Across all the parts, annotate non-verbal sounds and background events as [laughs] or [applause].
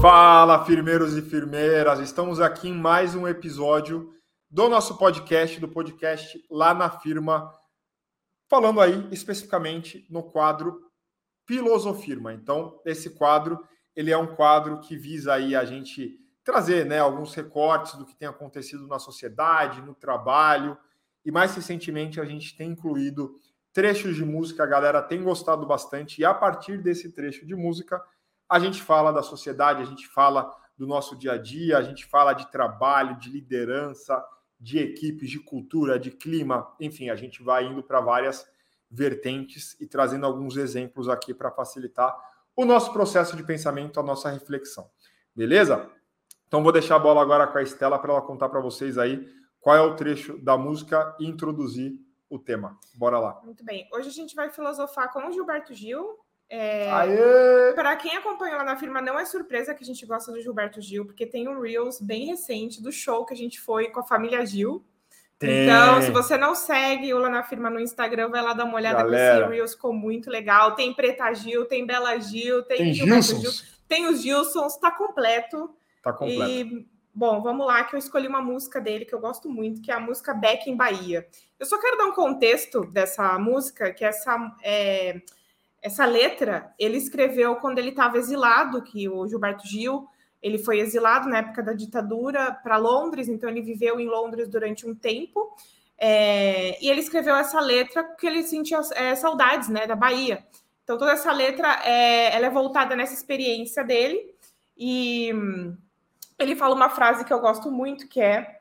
Fala, firmeiros e firmeiras! Estamos aqui em mais um episódio do nosso podcast, do podcast Lá na Firma, falando aí especificamente no quadro Filosofirma. Então, esse quadro, ele é um quadro que visa aí a gente trazer né, alguns recortes do que tem acontecido na sociedade, no trabalho, e mais recentemente a gente tem incluído trechos de música, a galera tem gostado bastante, e a partir desse trecho de música, a gente fala da sociedade, a gente fala do nosso dia a dia, a gente fala de trabalho, de liderança, de equipes, de cultura, de clima, enfim, a gente vai indo para várias vertentes e trazendo alguns exemplos aqui para facilitar o nosso processo de pensamento, a nossa reflexão. Beleza? Então vou deixar a bola agora com a Estela para ela contar para vocês aí qual é o trecho da música e introduzir o tema. Bora lá. Muito bem. Hoje a gente vai filosofar com o Gilberto Gil, é, para quem acompanha lá na firma, não é surpresa que a gente gosta do Gilberto Gil, porque tem um Reels bem recente do show que a gente foi com a família Gil. Tem. Então, se você não segue o lá na firma no Instagram, vai lá dar uma olhada Galera. esse Reels, ficou muito legal. Tem Preta Gil, tem Bela Gil, tem, tem Gilberto Gil, tem os Gilsons, tá completo. Tá completo. E, bom, vamos lá, que eu escolhi uma música dele que eu gosto muito, que é a música Beck em Bahia. Eu só quero dar um contexto dessa música, que essa. É, essa letra ele escreveu quando ele estava exilado, que o Gilberto Gil ele foi exilado na época da ditadura para Londres, então ele viveu em Londres durante um tempo. É, e ele escreveu essa letra porque ele sentia é, saudades né, da Bahia. Então toda essa letra é, ela é voltada nessa experiência dele. E hum, ele fala uma frase que eu gosto muito, que é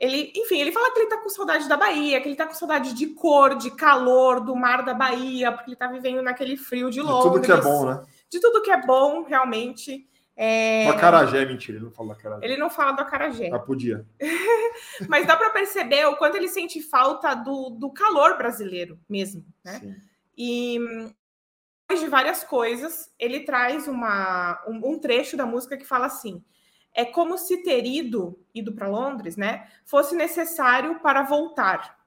ele, enfim, ele fala que ele tá com saudade da Bahia, que ele tá com saudade de cor, de calor, do mar da Bahia, porque ele tá vivendo naquele frio de Londres. De tudo que é bom, né? De tudo que é bom, realmente. É... O acarajé, mentira, ele não fala do acarajé. Ele não fala do acarajé. Ah, podia. [laughs] Mas dá para perceber o quanto ele sente falta do, do calor brasileiro mesmo, né? Sim. E de várias coisas, ele traz uma, um, um trecho da música que fala assim: é como se ter ido, ido para Londres, né, fosse necessário para voltar.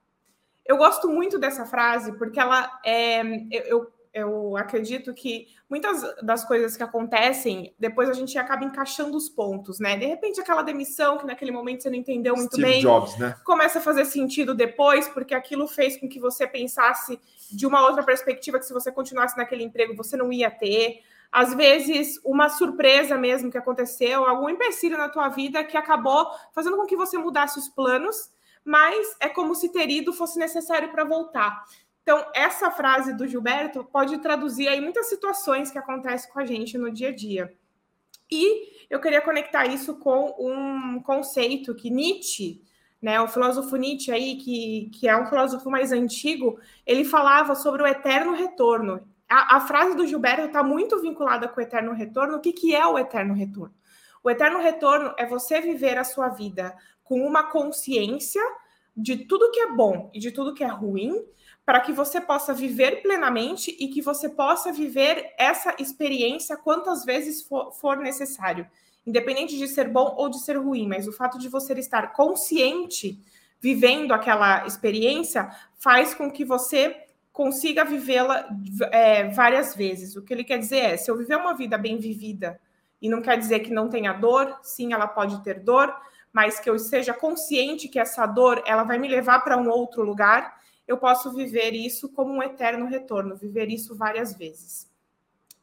Eu gosto muito dessa frase porque ela é, eu, eu acredito que muitas das coisas que acontecem, depois a gente acaba encaixando os pontos, né? De repente, aquela demissão que naquele momento você não entendeu muito Steve bem, Jobs, né? começa a fazer sentido depois, porque aquilo fez com que você pensasse de uma outra perspectiva que se você continuasse naquele emprego você não ia ter às vezes uma surpresa mesmo que aconteceu, algum empecilho na tua vida que acabou fazendo com que você mudasse os planos, mas é como se ter ido fosse necessário para voltar. Então, essa frase do Gilberto pode traduzir aí muitas situações que acontecem com a gente no dia a dia. E eu queria conectar isso com um conceito que Nietzsche, né, o filósofo Nietzsche aí, que, que é um filósofo mais antigo, ele falava sobre o eterno retorno a, a frase do Gilberto está muito vinculada com o eterno retorno. O que, que é o eterno retorno? O eterno retorno é você viver a sua vida com uma consciência de tudo que é bom e de tudo que é ruim, para que você possa viver plenamente e que você possa viver essa experiência quantas vezes for, for, necessário, independente de ser bom ou de ser ruim, mas o fato de você estar consciente vivendo aquela experiência faz com que você consiga vivê-la é, várias vezes. O que ele quer dizer é: se eu viver uma vida bem vivida, e não quer dizer que não tenha dor, sim, ela pode ter dor, mas que eu seja consciente que essa dor ela vai me levar para um outro lugar, eu posso viver isso como um eterno retorno, viver isso várias vezes.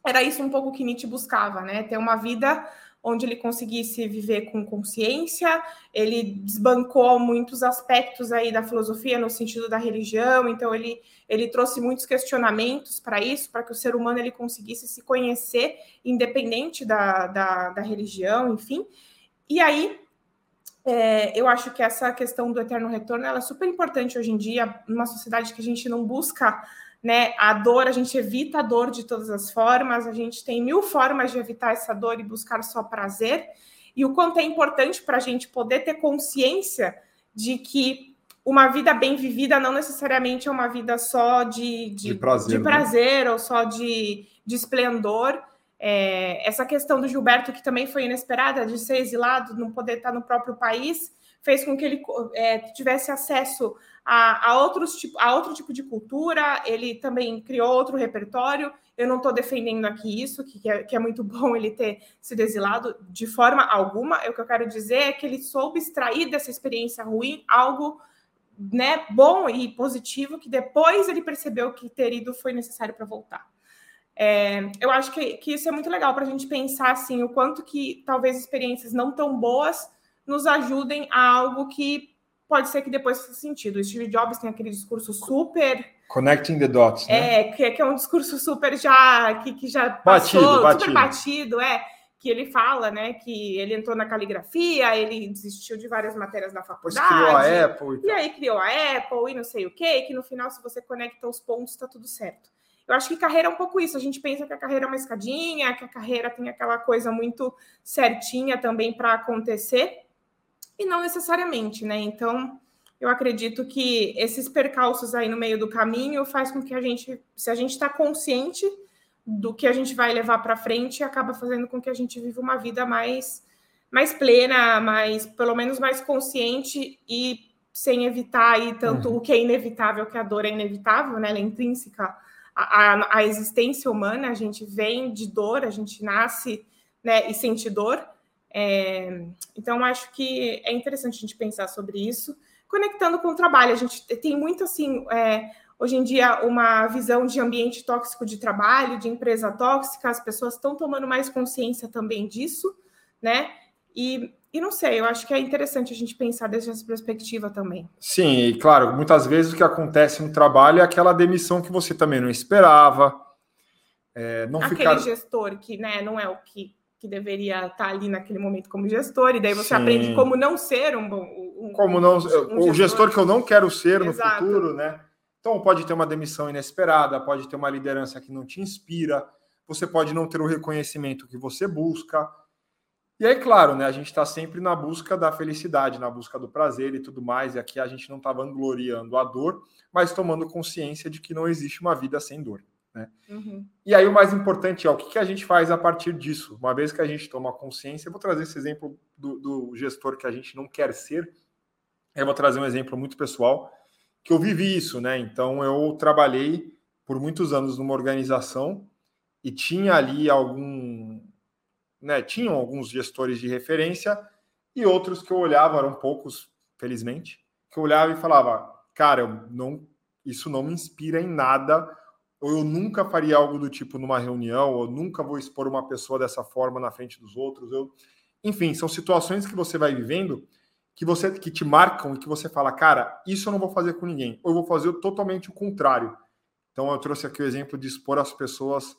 Era isso um pouco que Nietzsche buscava, né? Ter uma vida onde ele conseguisse viver com consciência, ele desbancou muitos aspectos aí da filosofia no sentido da religião, então ele, ele trouxe muitos questionamentos para isso, para que o ser humano ele conseguisse se conhecer independente da, da, da religião, enfim. E aí, é, eu acho que essa questão do eterno retorno é super importante hoje em dia, numa sociedade que a gente não busca né? A dor, a gente evita a dor de todas as formas, a gente tem mil formas de evitar essa dor e buscar só prazer, e o quanto é importante para a gente poder ter consciência de que uma vida bem vivida não necessariamente é uma vida só de, de, de prazer, de prazer né? ou só de, de esplendor. É, essa questão do Gilberto, que também foi inesperada, de ser exilado, não poder estar no próprio país, fez com que ele é, tivesse acesso a, a, outros, a outro tipo de cultura, ele também criou outro repertório. Eu não estou defendendo aqui isso, que, que, é, que é muito [laughs] bom ele ter sido exilado de forma alguma. O que eu quero dizer é que ele soube extrair dessa experiência ruim algo né, bom e positivo que depois ele percebeu que ter ido foi necessário para voltar. É, eu acho que, que isso é muito legal para a gente pensar assim, o quanto que talvez experiências não tão boas nos ajudem a algo que pode ser que depois faça sentido. O Steve Jobs tem aquele discurso super. Connecting the dots, né? É, que, que é um discurso super já. que, que já passou, batido, batido. super batido, é que ele fala, né, que ele entrou na caligrafia, ele desistiu de várias matérias na faculdade. Depois criou a Apple. E, e aí criou a Apple e não sei o quê, que no final, se você conecta os pontos, está tudo certo. Eu acho que carreira é um pouco isso. A gente pensa que a carreira é uma escadinha, que a carreira tem aquela coisa muito certinha também para acontecer, e não necessariamente, né? Então, eu acredito que esses percalços aí no meio do caminho faz com que a gente, se a gente está consciente do que a gente vai levar para frente acaba fazendo com que a gente viva uma vida mais mais plena, mais pelo menos mais consciente e sem evitar aí tanto uhum. o que é inevitável, que a dor é inevitável, né? Ela é intrínseca à, à, existência humana. A gente vem de dor, a gente nasce, né? E sente dor. É, então acho que é interessante a gente pensar sobre isso, conectando com o trabalho. A gente tem muito assim. É, hoje em dia uma visão de ambiente tóxico de trabalho, de empresa tóxica, as pessoas estão tomando mais consciência também disso, né? E, e não sei, eu acho que é interessante a gente pensar dessa perspectiva também. Sim, e claro, muitas vezes o que acontece no trabalho é aquela demissão que você também não esperava. É, não Aquele ficar... gestor que né, não é o que, que deveria estar ali naquele momento como gestor, e daí você Sim. aprende como não ser um bom. Um, como não, um, um o gestor. gestor que eu não quero ser Exato. no futuro, né? Então, pode ter uma demissão inesperada, pode ter uma liderança que não te inspira, você pode não ter o reconhecimento que você busca. E aí, claro, né, a gente está sempre na busca da felicidade, na busca do prazer e tudo mais. E aqui a gente não está vangloriando a dor, mas tomando consciência de que não existe uma vida sem dor. Né? Uhum. E aí, o mais importante é o que, que a gente faz a partir disso. Uma vez que a gente toma consciência, eu vou trazer esse exemplo do, do gestor que a gente não quer ser. Eu vou trazer um exemplo muito pessoal que eu vivi isso, né? Então eu trabalhei por muitos anos numa organização e tinha ali algum, né? Tinham alguns gestores de referência e outros que eu olhava eram poucos, felizmente, que eu olhava e falava, cara, eu não, isso não me inspira em nada. Ou eu nunca faria algo do tipo numa reunião, ou nunca vou expor uma pessoa dessa forma na frente dos outros. Eu, enfim, são situações que você vai vivendo que você que te marcam e que você fala, cara, isso eu não vou fazer com ninguém, ou eu vou fazer totalmente o contrário. Então eu trouxe aqui o exemplo de expor as pessoas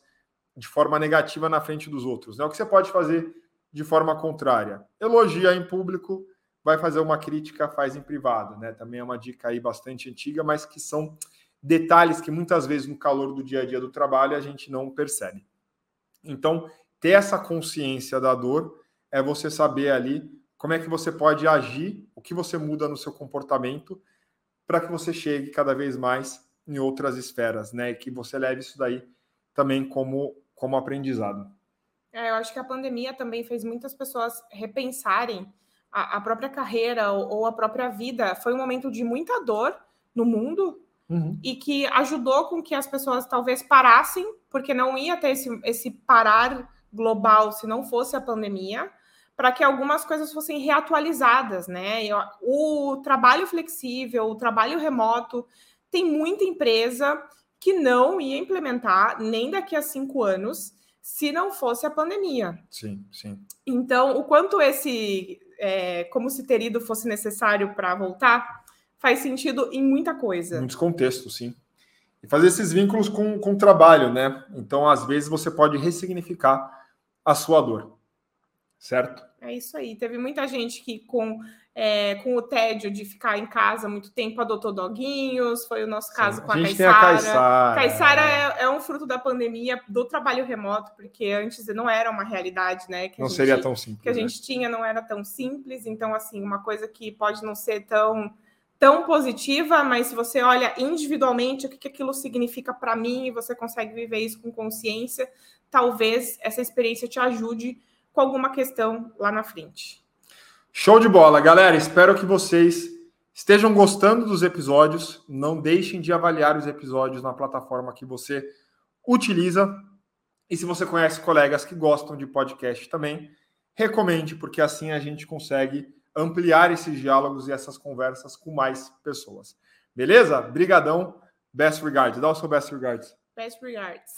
de forma negativa na frente dos outros. Né? O que você pode fazer de forma contrária? Elogia em público, vai fazer uma crítica, faz em privado. Né? Também é uma dica aí bastante antiga, mas que são detalhes que muitas vezes no calor do dia a dia do trabalho a gente não percebe. Então, ter essa consciência da dor é você saber ali como é que você pode agir, o que você muda no seu comportamento para que você chegue cada vez mais em outras esferas, né? E que você leve isso daí também como, como aprendizado. É, eu acho que a pandemia também fez muitas pessoas repensarem a, a própria carreira ou, ou, a própria vida. Foi um momento de muita dor no mundo uhum. e que ajudou com que as pessoas talvez parassem, porque não ia ter esse, esse parar global se não fosse a pandemia para que algumas coisas fossem reatualizadas, né? O trabalho flexível, o trabalho remoto, tem muita empresa que não ia implementar nem daqui a cinco anos se não fosse a pandemia. Sim, sim. Então, o quanto esse, é, como se ter ido fosse necessário para voltar, faz sentido em muita coisa. Muitos contextos, sim. E fazer esses vínculos com, com o trabalho, né? Então, às vezes, você pode ressignificar a sua dor, certo? É isso aí. Teve muita gente que, com, é, com o tédio de ficar em casa muito tempo, adotou doguinhos. Foi o nosso caso Sim, com a, a Caissara. Caissara é, é, um fruto da pandemia do trabalho remoto, porque antes não era uma realidade, né? Que não gente, seria tão simples. Que a né? gente tinha não era tão simples. Então, assim, uma coisa que pode não ser tão tão positiva, mas se você olha individualmente o que, que aquilo significa para mim e você consegue viver isso com consciência, talvez essa experiência te ajude com alguma questão lá na frente. Show de bola, galera. Espero que vocês estejam gostando dos episódios. Não deixem de avaliar os episódios na plataforma que você utiliza. E se você conhece colegas que gostam de podcast também, recomende, porque assim a gente consegue ampliar esses diálogos e essas conversas com mais pessoas. Beleza? Brigadão. Best regards. Dá o seu best regards. Best regards.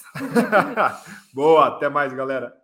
[laughs] Boa, até mais, galera.